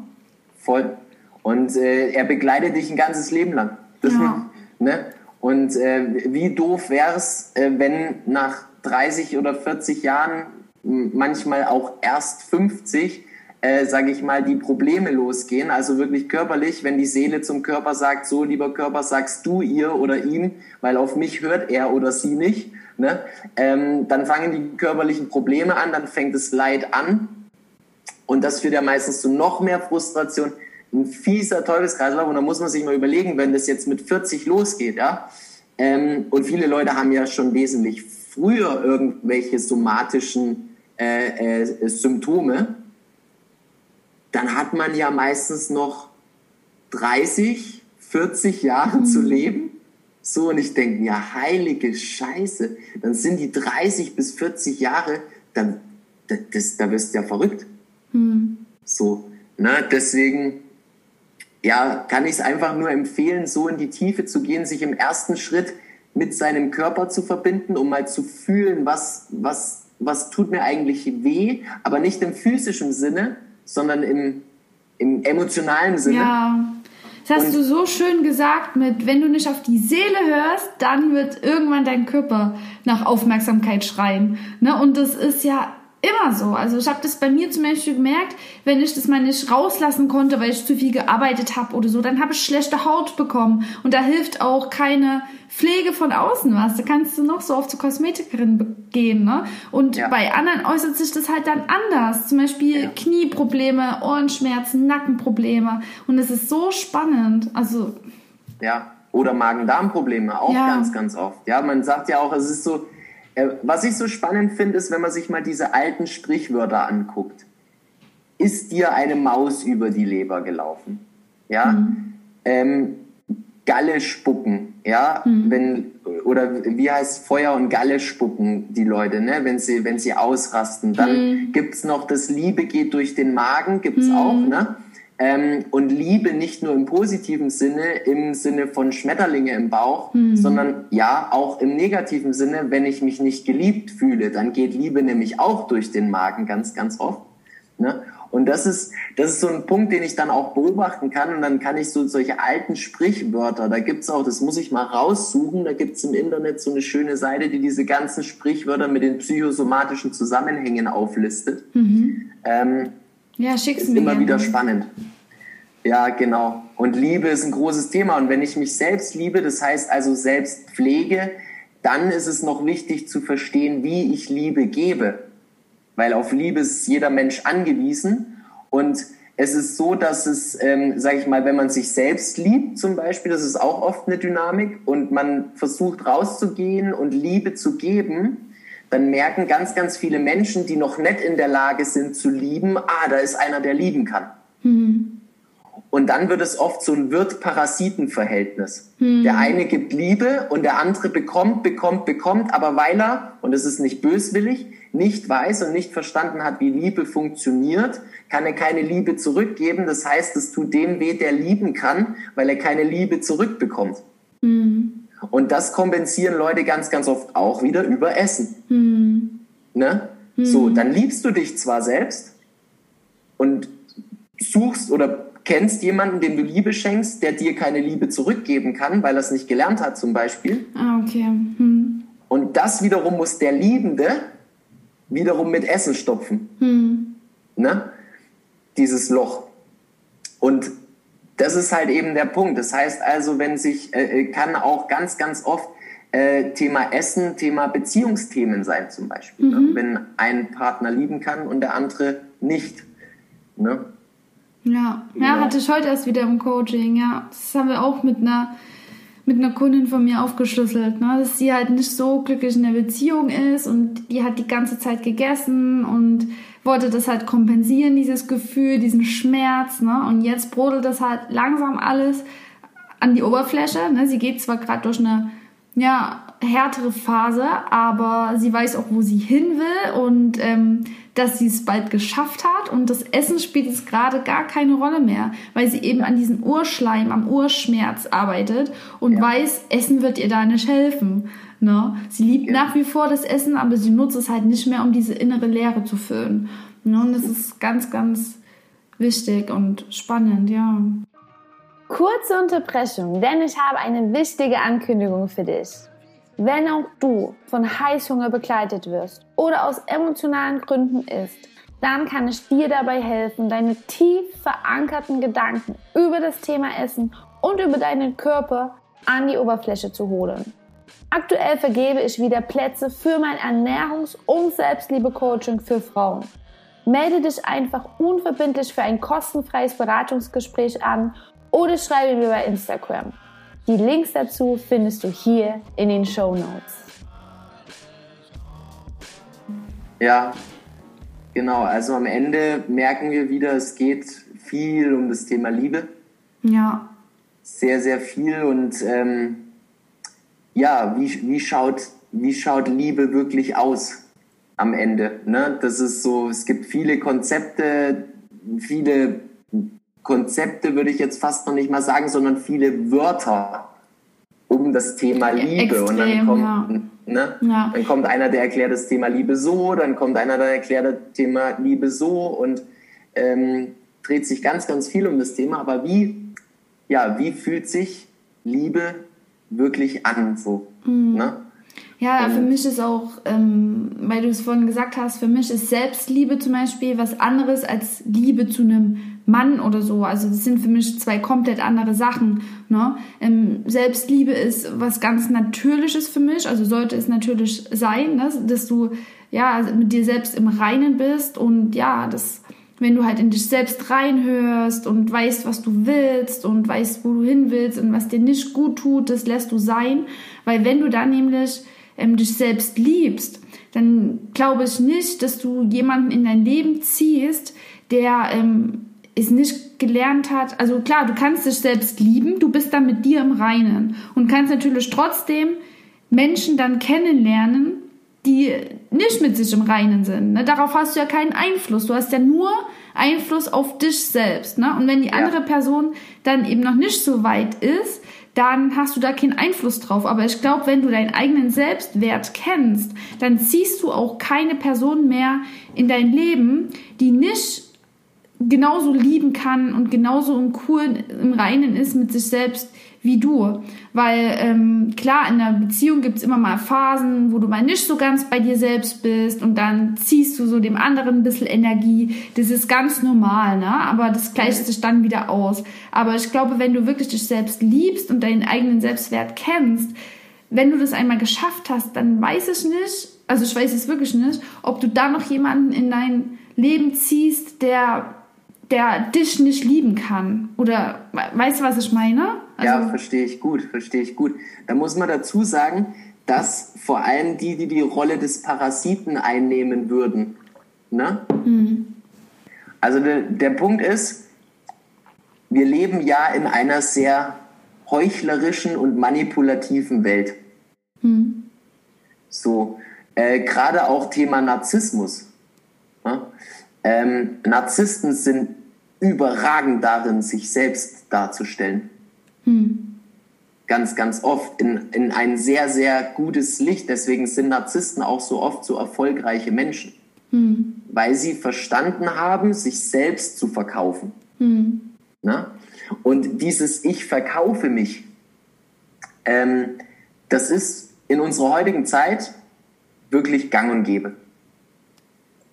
Voll. Und äh, er begleitet dich ein ganzes Leben lang. Das, ja. ne? Und äh, wie doof wäre es, äh, wenn nach 30 oder 40 Jahren, manchmal auch erst 50, äh, sage ich mal, die Probleme losgehen. Also wirklich körperlich, wenn die Seele zum Körper sagt, so lieber Körper, sagst du ihr oder ihm, weil auf mich hört er oder sie nicht. Ne? Ähm, dann fangen die körperlichen Probleme an, dann fängt das Leid an. Und das führt ja meistens zu noch mehr Frustration. Ein fieser Teufelskreislauf. Und da muss man sich mal überlegen, wenn das jetzt mit 40 losgeht, ja, ähm, und viele Leute haben ja schon wesentlich früher irgendwelche somatischen äh, äh, Symptome, dann hat man ja meistens noch 30, 40 Jahre mhm. zu leben. So, und ich denke, ja, heilige Scheiße, dann sind die 30 bis 40 Jahre, dann, das, das da wirst du ja verrückt. Mhm. So, ne, deswegen, ja, kann ich es einfach nur empfehlen, so in die Tiefe zu gehen, sich im ersten Schritt mit seinem Körper zu verbinden, um mal zu fühlen, was, was, was tut mir eigentlich weh, aber nicht im physischen Sinne, sondern im, im emotionalen Sinne. Ja. Das hast und du so schön gesagt mit, wenn du nicht auf die Seele hörst, dann wird irgendwann dein Körper nach Aufmerksamkeit schreien. Ne? Und das ist ja immer so. Also ich habe das bei mir zum Beispiel gemerkt, wenn ich das mal nicht rauslassen konnte, weil ich zu viel gearbeitet habe oder so, dann habe ich schlechte Haut bekommen. Und da hilft auch keine Pflege von außen was. Da kannst du noch so oft zur Kosmetikerin gehen. Ne? Und ja. bei anderen äußert sich das halt dann anders. Zum Beispiel ja. Knieprobleme, Ohrenschmerzen, Nackenprobleme. Und es ist so spannend. Also ja, oder Magen-Darm-Probleme auch ja. ganz, ganz oft. Ja, man sagt ja auch, es ist so, was ich so spannend finde, ist, wenn man sich mal diese alten Sprichwörter anguckt. Ist dir eine Maus über die Leber gelaufen? Ja. Mhm. Ähm, Galle spucken, ja, mhm. wenn oder wie heißt Feuer und Galle spucken die Leute, ne, wenn sie wenn sie ausrasten, dann mhm. gibt's noch das Liebe geht durch den Magen, gibt's mhm. auch, ne? Ähm, und Liebe nicht nur im positiven Sinne, im Sinne von Schmetterlinge im Bauch, mhm. sondern ja auch im negativen Sinne, wenn ich mich nicht geliebt fühle, dann geht Liebe nämlich auch durch den Magen ganz, ganz oft. Ne? Und das ist, das ist so ein Punkt, den ich dann auch beobachten kann. Und dann kann ich so solche alten Sprichwörter, da gibt's auch, das muss ich mal raussuchen, da gibt's im Internet so eine schöne Seite, die diese ganzen Sprichwörter mit den psychosomatischen Zusammenhängen auflistet. Mhm. Ähm, ja, schick's ist mir. Immer wieder spannend. Ja, genau. Und Liebe ist ein großes Thema. Und wenn ich mich selbst liebe, das heißt also selbst pflege, dann ist es noch wichtig zu verstehen, wie ich Liebe gebe. Weil auf Liebe ist jeder Mensch angewiesen. Und es ist so, dass es, ähm, sage ich mal, wenn man sich selbst liebt zum Beispiel, das ist auch oft eine Dynamik und man versucht rauszugehen und Liebe zu geben, dann merken ganz, ganz viele Menschen, die noch nicht in der Lage sind zu lieben, ah, da ist einer, der lieben kann. Mhm. Und dann wird es oft so ein Wirt-Parasiten-Verhältnis. Mhm. Der eine gibt Liebe und der andere bekommt, bekommt, bekommt, aber weil er, und es ist nicht böswillig, nicht weiß und nicht verstanden hat, wie Liebe funktioniert, kann er keine Liebe zurückgeben. Das heißt, es tut dem weh, der lieben kann, weil er keine Liebe zurückbekommt. Mhm. Und das kompensieren Leute ganz, ganz oft auch wieder über Essen. Mhm. Ne? Mhm. So, dann liebst du dich zwar selbst und suchst oder kennst jemanden, dem du Liebe schenkst, der dir keine Liebe zurückgeben kann, weil er es nicht gelernt hat zum Beispiel. Ah, okay. Hm. Und das wiederum muss der Liebende wiederum mit Essen stopfen. Hm. Ne? Dieses Loch. Und das ist halt eben der Punkt. Das heißt also, wenn sich, äh, äh, kann auch ganz, ganz oft äh, Thema Essen, Thema Beziehungsthemen sein zum Beispiel. Ne? Mhm. Ne? Wenn ein Partner lieben kann und der andere nicht. Ne? Ja. ja, ja, hatte ich heute erst wieder im Coaching. Ja, das haben wir auch mit einer mit einer Kundin von mir aufgeschlüsselt, ne? dass sie halt nicht so glücklich in der Beziehung ist und die hat die ganze Zeit gegessen und wollte das halt kompensieren, dieses Gefühl, diesen Schmerz, ne? Und jetzt brodelt das halt langsam alles an die Oberfläche. Ne? Sie geht zwar gerade durch eine ja, härtere Phase, aber sie weiß auch, wo sie hin will und ähm, dass sie es bald geschafft hat und das Essen spielt jetzt gerade gar keine Rolle mehr, weil sie eben an diesem Urschleim, am Urschmerz arbeitet und ja. weiß, Essen wird ihr da nicht helfen. Ne? Sie liebt ja. nach wie vor das Essen, aber sie nutzt es halt nicht mehr, um diese innere Leere zu füllen. Ne? Und das ist ganz, ganz wichtig und spannend, ja. Kurze Unterbrechung, denn ich habe eine wichtige Ankündigung für dich. Wenn auch du von Heißhunger begleitet wirst oder aus emotionalen Gründen isst, dann kann ich dir dabei helfen, deine tief verankerten Gedanken über das Thema Essen und über deinen Körper an die Oberfläche zu holen. Aktuell vergebe ich wieder Plätze für mein Ernährungs- und Selbstliebe-Coaching für Frauen. Melde dich einfach unverbindlich für ein kostenfreies Beratungsgespräch an oder schreibe mir bei Instagram. Die Links dazu findest du hier in den Show Notes. Ja, genau. Also am Ende merken wir wieder, es geht viel um das Thema Liebe. Ja. Sehr, sehr viel. Und ähm, ja, wie, wie, schaut, wie schaut Liebe wirklich aus am Ende? Ne? Das ist so, es gibt viele Konzepte, viele Konzepte würde ich jetzt fast noch nicht mal sagen, sondern viele Wörter um das Thema Liebe. Extrem, und dann kommt, ja. ne? Ja. dann kommt einer, der erklärt das Thema Liebe so, dann kommt einer, der erklärt das Thema Liebe so und ähm, dreht sich ganz, ganz viel um das Thema. Aber wie, ja, wie fühlt sich Liebe wirklich an? So, Mhm. ne? Ja, für mich ist auch, ähm, weil du es vorhin gesagt hast, für mich ist Selbstliebe zum Beispiel was anderes als Liebe zu einem Mann oder so. Also das sind für mich zwei komplett andere Sachen. Ne? Ähm, Selbstliebe ist was ganz Natürliches für mich, also sollte es natürlich sein, ne? dass du ja mit dir selbst im Reinen bist und ja, das wenn du halt in dich selbst reinhörst und weißt, was du willst und weißt, wo du hin willst und was dir nicht gut tut, das lässt du sein. Weil wenn du dann nämlich ähm, dich selbst liebst, dann glaube ich nicht, dass du jemanden in dein Leben ziehst, der ähm, es nicht gelernt hat. Also klar, du kannst dich selbst lieben, du bist dann mit dir im Reinen und kannst natürlich trotzdem Menschen dann kennenlernen, die nicht mit sich im Reinen sind. Ne? Darauf hast du ja keinen Einfluss. Du hast ja nur Einfluss auf dich selbst. Ne? Und wenn die andere Person dann eben noch nicht so weit ist, dann hast du da keinen Einfluss drauf. Aber ich glaube, wenn du deinen eigenen Selbstwert kennst, dann ziehst du auch keine Person mehr in dein Leben, die nicht genauso lieben kann und genauso im Coolen, im Reinen ist mit sich selbst wie du. Weil ähm, klar, in einer Beziehung gibt's immer mal Phasen, wo du mal nicht so ganz bei dir selbst bist und dann ziehst du so dem anderen ein bisschen Energie. Das ist ganz normal, ne? Aber das gleicht sich dann wieder aus. Aber ich glaube, wenn du wirklich dich selbst liebst und deinen eigenen Selbstwert kennst, wenn du das einmal geschafft hast, dann weiß ich nicht, also ich weiß es wirklich nicht, ob du da noch jemanden in dein Leben ziehst, der der dich nicht lieben kann. Oder weißt du, was ich meine? Also, ja, verstehe ich gut, verstehe ich gut. Da muss man dazu sagen, dass vor allem die, die die Rolle des Parasiten einnehmen würden, ne? Also der, der Punkt ist, wir leben ja in einer sehr heuchlerischen und manipulativen Welt. So, äh, gerade auch Thema Narzissmus. Ne? Ähm, Narzissten sind überragend darin, sich selbst darzustellen. Ganz, ganz oft in, in ein sehr, sehr gutes Licht. Deswegen sind Narzissten auch so oft so erfolgreiche Menschen. Weil sie verstanden haben, sich selbst zu verkaufen. Ne? Und dieses Ich verkaufe mich, ähm, das ist in unserer heutigen Zeit wirklich gang und gäbe.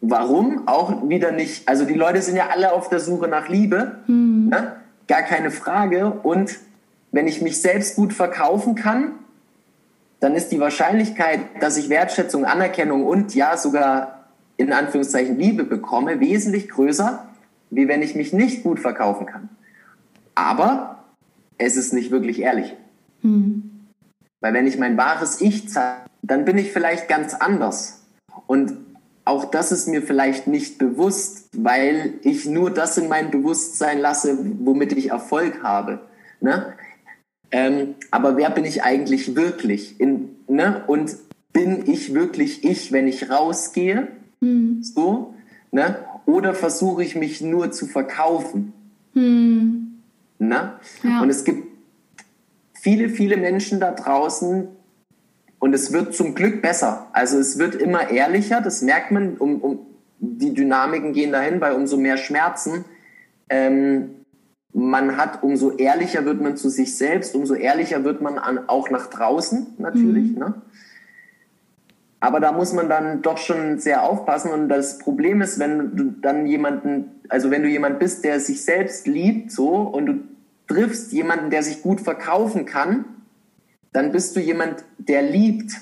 Warum? Auch wieder nicht. Also die Leute sind ja alle auf der Suche nach Liebe, ne? gar keine Frage. Und wenn ich mich selbst gut verkaufen kann, dann ist die Wahrscheinlichkeit, dass ich Wertschätzung, Anerkennung und ja sogar in Anführungszeichen Liebe bekomme, wesentlich größer, wie wenn ich mich nicht gut verkaufen kann. Aber es ist nicht wirklich ehrlich. Weil wenn ich mein wahres Ich zeige, dann bin ich vielleicht ganz anders. Und auch das ist mir vielleicht nicht bewusst, weil ich nur das in mein Bewusstsein lasse, womit ich Erfolg habe. Ne? Ähm, aber wer bin ich eigentlich wirklich? In, ne? Und bin ich wirklich ich, wenn ich rausgehe? So? Ne? Oder versuche ich mich nur zu verkaufen? Ne? Ja. Und es gibt viele, viele Menschen da draußen, und es wird zum Glück besser. Also es wird immer ehrlicher, das merkt man, um, um, die Dynamiken gehen dahin, weil umso mehr Schmerzen ähm, man hat, umso ehrlicher wird man zu sich selbst, umso ehrlicher wird man an, auch nach draußen natürlich. Ne? Aber da muss man dann doch schon sehr aufpassen. Und das Problem ist, wenn du dann jemanden, also wenn du jemand bist, der sich selbst liebt, so, und du triffst jemanden, der sich gut verkaufen kann, dann bist du jemand, der liebt.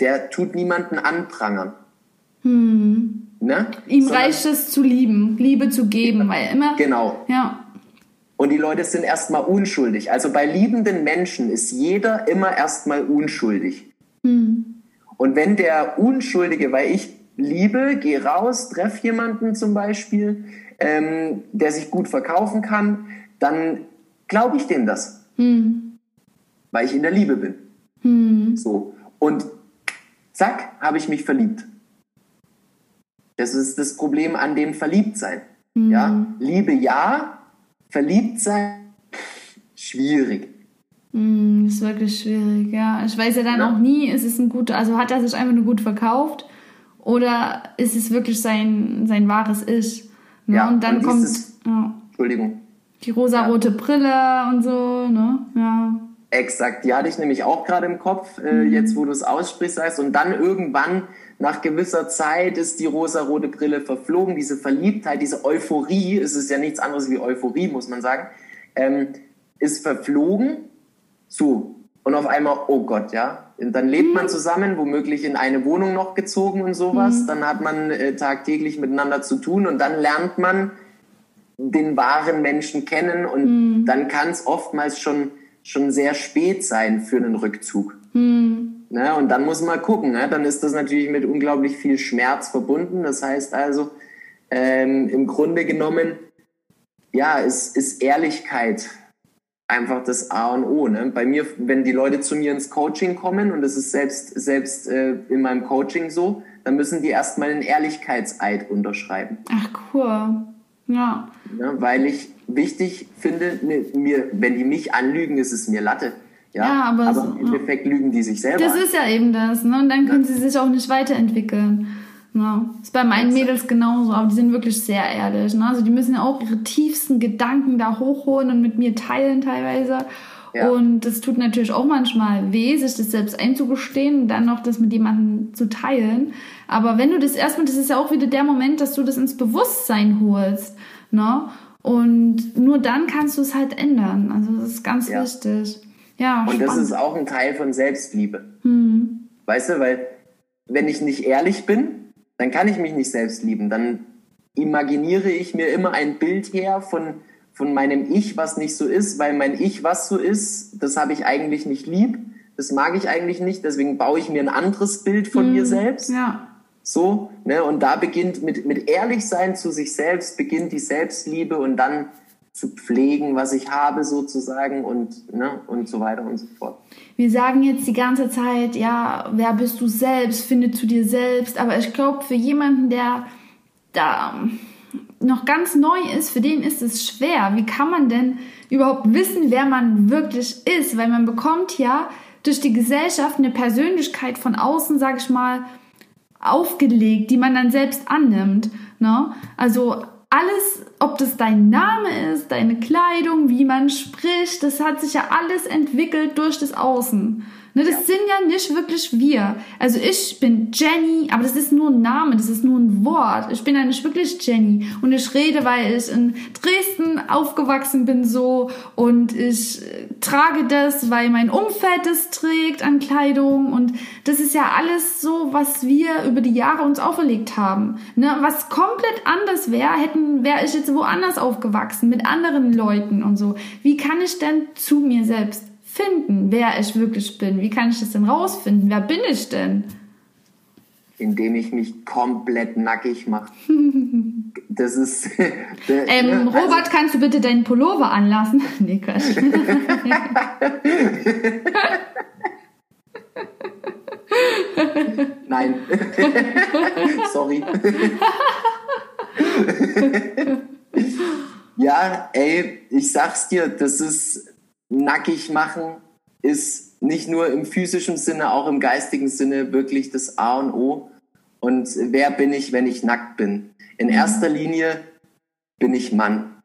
Der tut niemanden anprangern. Ne? ihm Sondern- reicht es zu lieben, Liebe zu geben, weil immer. Genau. Ja. Und die Leute sind erstmal unschuldig. Also bei liebenden Menschen ist jeder immer erstmal unschuldig. Mhm. Und wenn der Unschuldige, weil ich liebe, gehe raus, treffe jemanden zum Beispiel, ähm, der sich gut verkaufen kann, dann glaube ich dem das. Mhm. Weil ich in der Liebe bin. Mhm. So. Und zack, habe ich mich verliebt. Das ist das Problem an dem Verliebtsein. Mhm. Ja, Liebe ja, verliebt sein schwierig. Mm, ist wirklich schwierig, ja. Ich weiß ja dann ja. auch nie, ist es ein guter, also hat er sich einfach nur gut verkauft oder ist es wirklich sein, sein wahres Ich? Ne? Ja, und dann und kommt dieses, ja, Entschuldigung. die rosarote ja. Brille und so, ne? Ja. Exakt, die hatte ich nämlich auch gerade im Kopf, äh, mhm. jetzt wo du es aussprichst, sagst. Und dann irgendwann, nach gewisser Zeit, ist die rosarote Brille verflogen. Diese Verliebtheit, diese Euphorie, es ist ja nichts anderes wie Euphorie, muss man sagen, ähm, ist verflogen. So. Und auf einmal, oh Gott, ja. Und dann lebt mhm. man zusammen, womöglich in eine Wohnung noch gezogen und sowas. Mhm. Dann hat man äh, tagtäglich miteinander zu tun und dann lernt man den wahren Menschen kennen und mhm. dann kann es oftmals schon schon sehr spät sein für einen Rückzug. Hm. Ne? Und dann muss man gucken. Ne? Dann ist das natürlich mit unglaublich viel Schmerz verbunden. Das heißt also, ähm, im Grunde genommen, ja, ist, ist Ehrlichkeit einfach das A und O. Ne? Bei mir, wenn die Leute zu mir ins Coaching kommen, und das ist selbst, selbst äh, in meinem Coaching so, dann müssen die erstmal einen Ehrlichkeitseid unterschreiben. Ach, cool. Ja. Ne? Weil ich wichtig finde, ne, mir, wenn die mich anlügen, ist es mir Latte. Ja, ja aber, aber im Endeffekt ja. lügen die sich selber. Das an. ist ja eben das, ne? Und dann können ja. sie sich auch nicht weiterentwickeln. Ja, ist bei meinen Mädels genauso, aber die sind wirklich sehr ehrlich. Ne? Also die müssen ja auch ihre tiefsten Gedanken da hochholen und mit mir teilen teilweise. Ja. Und das tut natürlich auch manchmal weh, sich das selbst einzugestehen und dann noch das mit jemandem zu teilen. Aber wenn du das erstmal, das ist ja auch wieder der Moment, dass du das ins Bewusstsein holst. Ne? Und nur dann kannst du es halt ändern. Also das ist ganz ja. wichtig. Ja, und spannend. das ist auch ein Teil von Selbstliebe. Mhm. Weißt du, weil wenn ich nicht ehrlich bin, dann kann ich mich nicht selbst lieben. Dann imaginiere ich mir immer ein Bild her von, von meinem Ich, was nicht so ist, weil mein Ich, was so ist, das habe ich eigentlich nicht lieb. Das mag ich eigentlich nicht, deswegen baue ich mir ein anderes Bild von mhm. mir selbst. Ja. So, ne? Und da beginnt mit, mit ehrlich sein zu sich selbst, beginnt die Selbstliebe und dann zu pflegen, was ich habe sozusagen und, ne, und so weiter und so fort. Wir sagen jetzt die ganze Zeit, ja, wer bist du selbst, finde zu dir selbst, aber ich glaube, für jemanden, der da noch ganz neu ist, für den ist es schwer. Wie kann man denn überhaupt wissen, wer man wirklich ist? Weil man bekommt ja durch die Gesellschaft eine Persönlichkeit von außen, sag ich mal, aufgelegt, die man dann selbst annimmt. Ne? Also alles, ob das dein Name ist, deine Kleidung, wie man spricht, das hat sich ja alles entwickelt durch das Außen. Ne, das ja. sind ja nicht wirklich wir. Also ich bin Jenny, aber das ist nur ein Name, das ist nur ein Wort. Ich bin ja nicht wirklich Jenny. Und ich rede, weil ich in Dresden aufgewachsen bin so und ich äh, trage das, weil mein Umfeld es trägt an Kleidung. Und das ist ja alles so, was wir über die Jahre uns auferlegt haben. Ne, was komplett anders wäre, hätten, wäre ich jetzt woanders aufgewachsen, mit anderen Leuten und so. Wie kann ich denn zu mir selbst finden, wer ich wirklich bin? Wie kann ich das denn rausfinden? Wer bin ich denn? Indem ich mich komplett nackig mache. Das ist. Der, ähm, also, Robert, kannst du bitte deinen Pullover anlassen? nee, Quatsch. Nein. Sorry. ja, ey, ich sag's dir, das ist nackig machen ist nicht nur im physischen Sinne, auch im geistigen Sinne wirklich das A und O. Und wer bin ich, wenn ich nackt bin? In erster Linie bin ich Mann.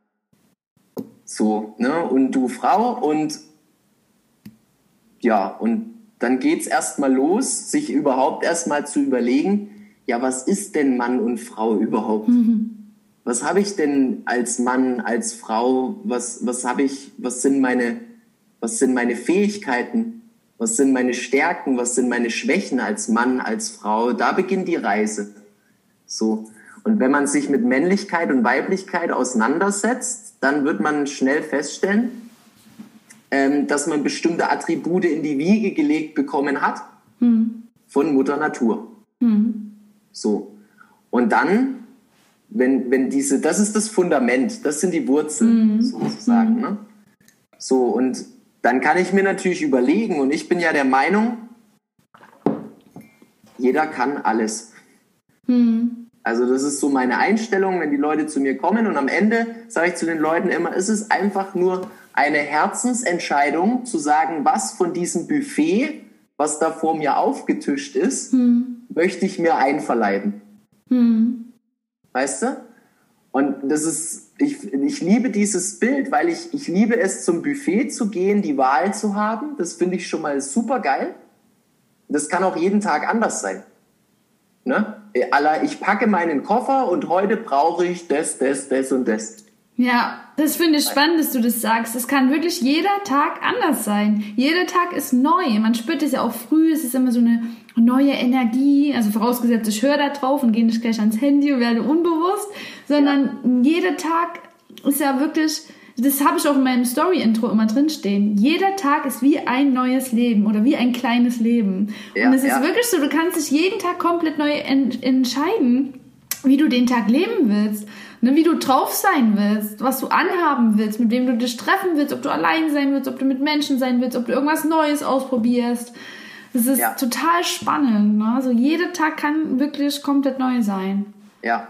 So, ne? Und du Frau und ja, und dann geht's erstmal los, sich überhaupt erstmal zu überlegen, ja, was ist denn Mann und Frau überhaupt? Mhm. Was habe ich denn als Mann, als Frau? Was, was habe ich, was sind meine was sind meine Fähigkeiten, was sind meine Stärken, was sind meine Schwächen als Mann, als Frau. Da beginnt die Reise. So. Und wenn man sich mit Männlichkeit und Weiblichkeit auseinandersetzt, dann wird man schnell feststellen, ähm, dass man bestimmte Attribute in die Wiege gelegt bekommen hat hm. von Mutter Natur. Hm. So. Und dann, wenn, wenn diese, das ist das Fundament, das sind die Wurzeln hm. sozusagen. Ne? So, und dann kann ich mir natürlich überlegen, und ich bin ja der Meinung, jeder kann alles. Hm. Also das ist so meine Einstellung, wenn die Leute zu mir kommen und am Ende sage ich zu den Leuten immer, ist es einfach nur eine Herzensentscheidung zu sagen, was von diesem Buffet, was da vor mir aufgetischt ist, hm. möchte ich mir einverleiben. Hm. Weißt du? Und das ist, ich, ich liebe dieses Bild, weil ich, ich liebe es, zum Buffet zu gehen, die Wahl zu haben. Das finde ich schon mal super geil. Das kann auch jeden Tag anders sein. Ne? Ich packe meinen Koffer und heute brauche ich das, das, das und das. Ja, das finde ich spannend, dass du das sagst. Es kann wirklich jeder Tag anders sein. Jeder Tag ist neu. Man spürt es ja auch früh. Es ist immer so eine neue Energie. Also vorausgesetzt, ich höre da drauf und gehe nicht gleich ans Handy und werde unbewusst, sondern ja. jeder Tag ist ja wirklich das habe ich auch in meinem Story-Intro immer drinstehen. Jeder Tag ist wie ein neues Leben oder wie ein kleines Leben. Ja, und es ja. ist wirklich so, du kannst dich jeden Tag komplett neu ent entscheiden, wie du den Tag leben willst. Ne, wie du drauf sein willst, was du anhaben willst, mit wem du dich treffen willst, ob du allein sein willst, ob du mit Menschen sein willst, ob du irgendwas Neues ausprobierst. Das ist ja. total spannend. Ne? Also jeder Tag kann wirklich komplett neu sein. Ja,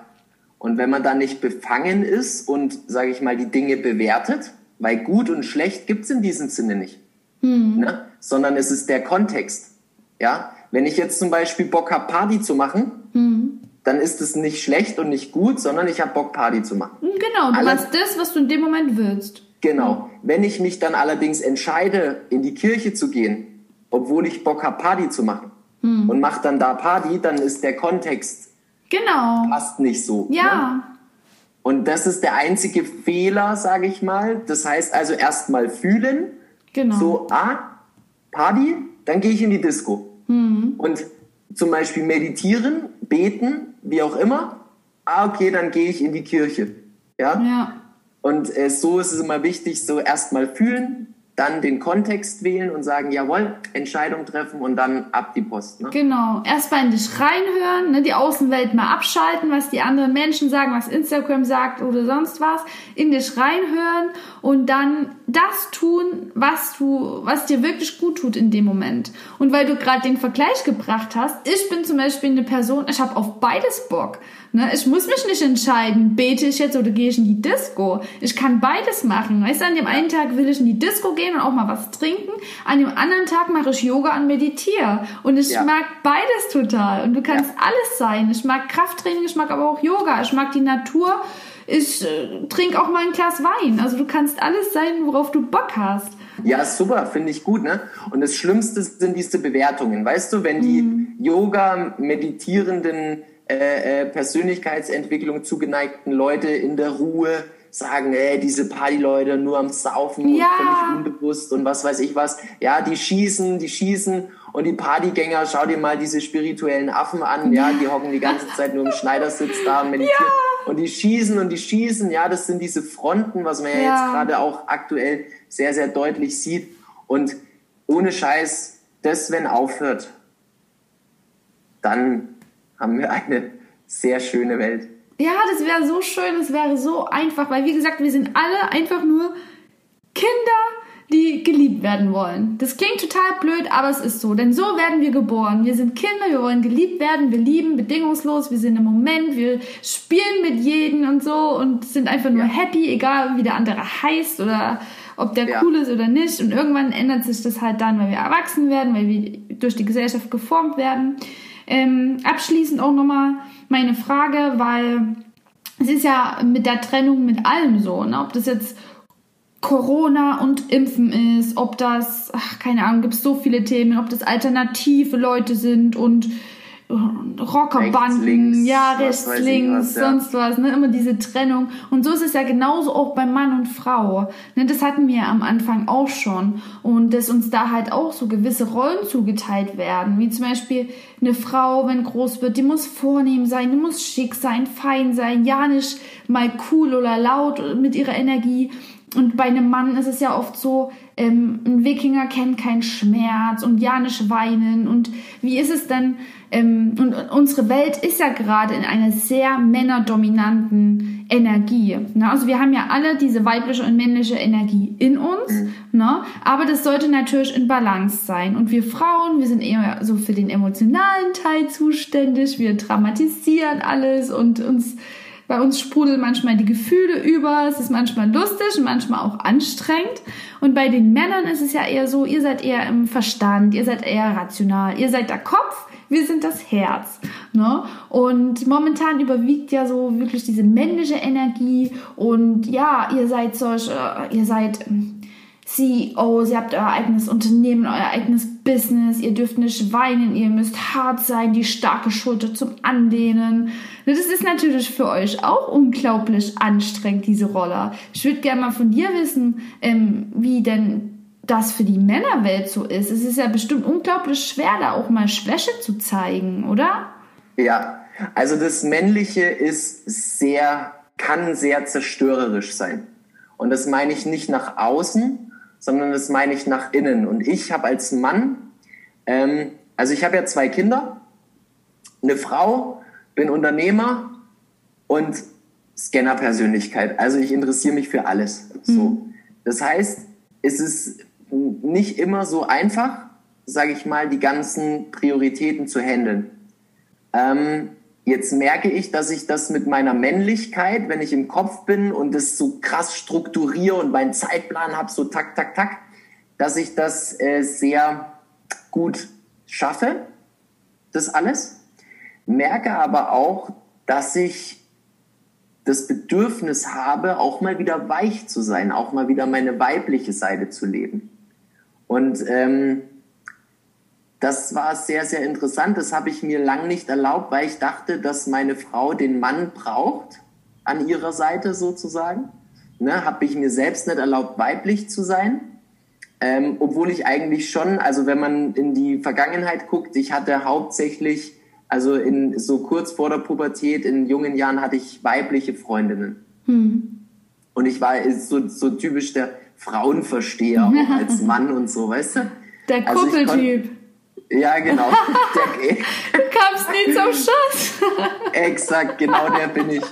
und wenn man dann nicht befangen ist und, sage ich mal, die Dinge bewertet, weil gut und schlecht gibt's in diesem Sinne nicht, mhm. ne? sondern es ist der Kontext. Ja, wenn ich jetzt zum Beispiel Bock habe, Party zu machen, mhm. Dann ist es nicht schlecht und nicht gut, sondern ich habe Bock, Party zu machen. Hm, genau, du Alle machst das, was du in dem Moment willst. Genau. Wenn ich mich dann allerdings entscheide, in die Kirche zu gehen, obwohl ich Bock habe, Party zu machen, mhm. und mache dann da Party, dann ist der Kontext Genau. Passt nicht so. Ja. Ne? Und das ist der einzige Fehler, sage ich mal. Das heißt also erstmal fühlen. Genau. So, ah, Party, dann gehe ich in die Disco. Mhm. Und zum Beispiel meditieren, beten, wie auch immer. Ah, okay, dann gehe ich in die Kirche. Ja. ja. Und äh, so ist es immer wichtig, so erstmal fühlen, dann den Kontext wählen und sagen, jawohl, Entscheidung treffen und dann ab die Post. Ne? Genau. Erstmal in dich reinhören, ne, die Außenwelt mal abschalten, was die anderen Menschen sagen, was Instagram sagt oder sonst was, in dich reinhören und dann das tun, was du, was dir wirklich gut tut in dem Moment. Und weil du gerade den Vergleich gebracht hast, ich bin zum Beispiel eine Person, ich habe auf beides Bock. Ne? Ich muss mich nicht entscheiden, bete ich jetzt oder gehe ich in die Disco. Ich kann beides machen. Weißt du, an dem einen Tag will ich in die Disco gehen und auch mal was trinken. An dem anderen Tag mache ich Yoga und meditiere. Und ich ja. mag beides total. Und du kannst ja. alles sein. Ich mag Krafttraining, ich mag aber auch Yoga. Ich mag die Natur. Ich äh, trinke auch mal ein Glas Wein. Also du kannst alles sein, worauf du Bock hast. Ja, super, finde ich gut, ne? Und das Schlimmste sind diese Bewertungen. Weißt du, wenn die mhm. Yoga meditierenden äh, äh, Persönlichkeitsentwicklung zugeneigten Leute in der Ruhe sagen, ey, diese Partyleute nur am Saufen ja. und völlig unbewusst und was weiß ich was. Ja, die schießen, die schießen und die Partygänger, schau dir mal diese spirituellen Affen an, ja, die hocken die ganze Zeit nur im Schneidersitz da und meditieren. Ja. Und die schießen und die schießen, ja, das sind diese Fronten, was man ja, ja jetzt gerade auch aktuell sehr, sehr deutlich sieht. Und ohne Scheiß, das, wenn aufhört, dann haben wir eine sehr schöne Welt. Ja, das wäre so schön, es wäre so einfach, weil wie gesagt, wir sind alle einfach nur Kinder, die geliebt werden wollen. Das klingt total blöd, aber es ist so, denn so werden wir geboren. Wir sind Kinder, wir wollen geliebt werden, wir lieben bedingungslos, wir sind im Moment, wir spielen mit jedem und so und sind einfach nur ja. happy, egal wie der andere heißt oder ob der ja. cool ist oder nicht. Und irgendwann ändert sich das halt dann, weil wir erwachsen werden, weil wir durch die Gesellschaft geformt werden. Ähm, abschließend auch nochmal meine Frage, weil es ist ja mit der Trennung mit allem so, ne? ob das jetzt Corona und Impfen ist, ob das, ach, keine Ahnung, gibt es so viele Themen, ob das alternative Leute sind und Rockerbanden, ja, rechts, links, was, ja. sonst was, ne, immer diese Trennung. Und so ist es ja genauso auch bei Mann und Frau. Ne, das hatten wir am Anfang auch schon. Und dass uns da halt auch so gewisse Rollen zugeteilt werden. Wie zum Beispiel eine Frau, wenn groß wird, die muss vornehm sein, die muss schick sein, fein sein, ja nicht mal cool oder laut mit ihrer Energie. Und bei einem Mann ist es ja oft so, ähm, ein Wikinger kennt keinen Schmerz und ja nicht weinen. Und wie ist es denn? Ähm, und unsere Welt ist ja gerade in einer sehr männerdominanten Energie. Ne? Also wir haben ja alle diese weibliche und männliche Energie in uns, mhm. ne? aber das sollte natürlich in Balance sein. Und wir Frauen, wir sind eher so für den emotionalen Teil zuständig. Wir dramatisieren alles und uns bei uns sprudeln manchmal die Gefühle über, es ist manchmal lustig manchmal auch anstrengend. Und bei den Männern ist es ja eher so, ihr seid eher im Verstand, ihr seid eher rational, ihr seid der Kopf, wir sind das Herz. Ne? Und momentan überwiegt ja so wirklich diese männliche Energie und ja, ihr seid solche, ihr seid CEO, ihr habt euer eigenes Unternehmen, euer eigenes Business, ihr dürft nicht weinen, ihr müsst hart sein, die starke Schulter zum Anlehnen. Das ist natürlich für euch auch unglaublich anstrengend, diese Roller. Ich würde gerne mal von dir wissen, ähm, wie denn das für die Männerwelt so ist. Es ist ja bestimmt unglaublich schwer, da auch mal Schwäche zu zeigen, oder? Ja, also das Männliche ist sehr, kann sehr zerstörerisch sein. Und das meine ich nicht nach außen, sondern das meine ich nach innen. Und ich habe als Mann, ähm, also ich habe ja zwei Kinder, eine Frau, bin Unternehmer und Scanner-Persönlichkeit. Also ich interessiere mich für alles. Mhm. So. Das heißt, es ist nicht immer so einfach, sage ich mal, die ganzen Prioritäten zu handeln. Ähm, Jetzt merke ich, dass ich das mit meiner Männlichkeit, wenn ich im Kopf bin und das so krass strukturiere und meinen Zeitplan habe, so tak, tak, tak, dass ich das äh, sehr gut schaffe, das alles. Merke aber auch, dass ich das Bedürfnis habe, auch mal wieder weich zu sein, auch mal wieder meine weibliche Seite zu leben. Und ähm, das war sehr, sehr interessant. Das habe ich mir lang nicht erlaubt, weil ich dachte, dass meine Frau den Mann braucht, an ihrer Seite sozusagen. Ne, habe ich mir selbst nicht erlaubt, weiblich zu sein. Ähm, obwohl ich eigentlich schon, also wenn man in die Vergangenheit guckt, ich hatte hauptsächlich, also in so kurz vor der Pubertät, in jungen Jahren hatte ich weibliche Freundinnen. Hm. Und ich war so, so typisch der Frauenversteher auch als Mann und so, weißt du? Der Kuppeltyp. Also ja, genau. Der, du kamst nie zum Schuss. Exakt, genau der bin ich.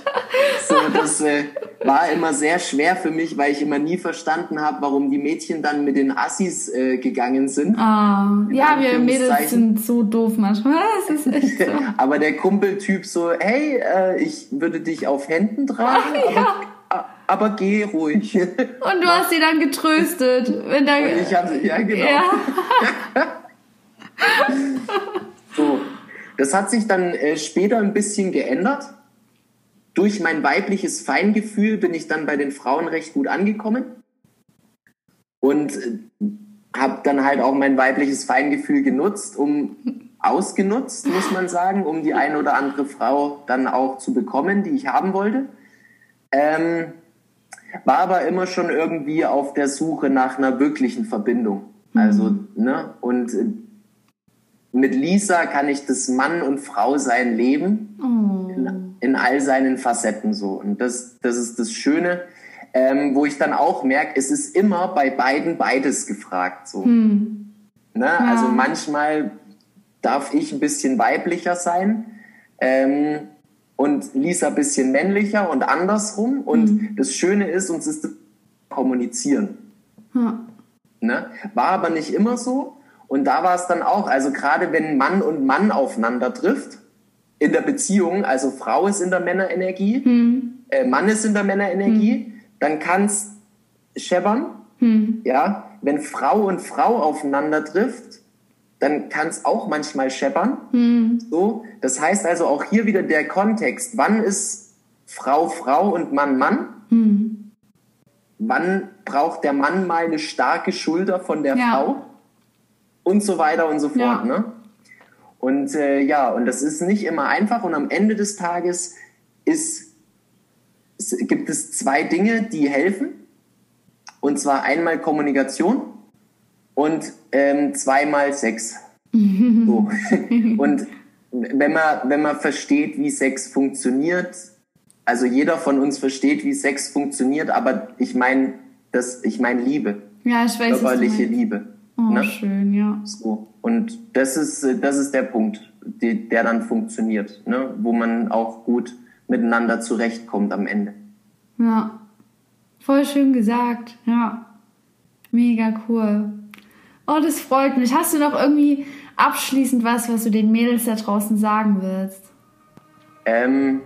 So, das äh, war immer sehr schwer für mich, weil ich immer nie verstanden habe, warum die Mädchen dann mit den Assis äh, gegangen sind. Ah, ja, wir Mädels sind so doof manchmal. Das ist echt so. aber der Kumpeltyp so, hey, äh, ich würde dich auf Händen tragen, Ach, ja. aber, geh ruhig. Und du hast sie dann getröstet. Wenn da, ich hab, ja, genau. Ja. So, das hat sich dann äh, später ein bisschen geändert. Durch mein weibliches Feingefühl bin ich dann bei den Frauen recht gut angekommen und äh, habe dann halt auch mein weibliches Feingefühl genutzt, um ausgenutzt, muss man sagen, um die eine oder andere Frau dann auch zu bekommen, die ich haben wollte. Ähm, war aber immer schon irgendwie auf der Suche nach einer wirklichen Verbindung. Also, mhm. ne, und äh, mit Lisa kann ich das Mann und Frau sein leben oh. in, in, all seinen Facetten so. Und das, das ist das Schöne, ähm, wo ich dann auch merke, es ist immer bei beiden beides gefragt so. Hm. Ne? Ja. Also manchmal darf ich ein bisschen weiblicher sein ähm, und Lisa ein bisschen männlicher und andersrum. Und hm. das Schöne ist, uns ist das kommunizieren. Ja. Ne? War aber nicht immer so. Und da war es dann auch, also gerade wenn Mann und Mann aufeinander trifft, in der Beziehung, also Frau ist in der Männerenergie, hm. äh, Mann ist in der Männerenergie, hm. dann kann es scheppern. Hm. Ja, wenn Frau und Frau aufeinander trifft, dann kann es auch manchmal scheppern. Hm. So, das heißt also auch hier wieder der Kontext. Wann ist Frau Frau und Mann Mann? Hm. Wann braucht der Mann mal eine starke Schulter von der ja. Frau? Und so weiter und so fort. Ja. Ne? Und äh, ja, und das ist nicht immer einfach. Und am Ende des Tages ist, gibt es zwei Dinge, die helfen. Und zwar einmal Kommunikation und ähm, zweimal Sex. so. Und wenn man, wenn man versteht, wie Sex funktioniert, also jeder von uns versteht, wie Sex funktioniert, aber ich meine, das, ich meine Liebe. Ja, ich weiß. Körperliche Liebe. Oh, ne? schön, ja. So. Und das ist, das ist der Punkt, die, der dann funktioniert, ne? wo man auch gut miteinander zurechtkommt am Ende. Ja, voll schön gesagt, ja. Mega cool. Oh, das freut mich. Hast du noch irgendwie abschließend was, was du den Mädels da draußen sagen willst? Ähm,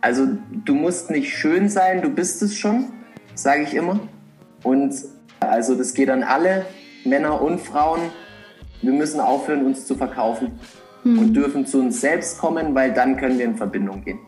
also du musst nicht schön sein, du bist es schon, sage ich immer. Und also das geht an alle, Männer und Frauen. Wir müssen aufhören, uns zu verkaufen hm. und dürfen zu uns selbst kommen, weil dann können wir in Verbindung gehen.